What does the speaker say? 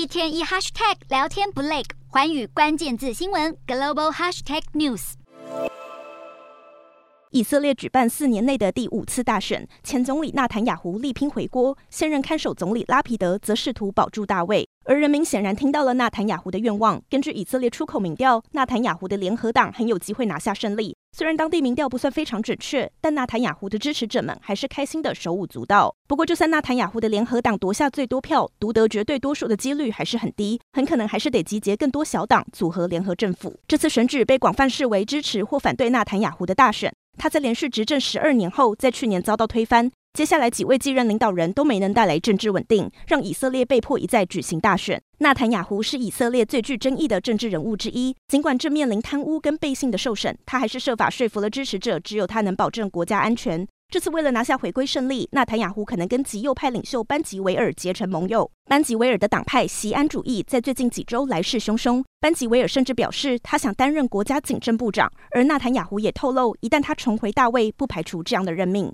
一天一 hashtag 聊天不累，环宇关键字新闻 global hashtag news。以色列举办四年内的第五次大选，前总理纳坦雅胡力拼回锅，现任看守总理拉皮德则试图保住大位。而人民显然听到了纳坦雅胡的愿望。根据以色列出口民调，纳坦雅胡的联合党很有机会拿下胜利。虽然当地民调不算非常准确，但纳坦雅胡的支持者们还是开心的手舞足蹈。不过，就算纳坦雅胡的联合党夺下最多票，独得绝对多数的几率还是很低，很可能还是得集结更多小党组合联合政府。这次选举被广泛视为支持或反对纳坦雅胡的大选。他在连续执政十二年后，在去年遭到推翻。接下来几位继任领导人都没能带来政治稳定，让以色列被迫一再举行大选。纳坦雅胡是以色列最具争议的政治人物之一，尽管正面临贪污跟背信的受审，他还是设法说服了支持者，只有他能保证国家安全。这次为了拿下回归胜利，纳坦雅胡可能跟极右派领袖班吉维尔结成盟友。班吉维尔的党派席安主义在最近几周来势汹汹，班吉维尔甚至表示他想担任国家警政部长。而纳坦雅胡也透露，一旦他重回大位，不排除这样的任命。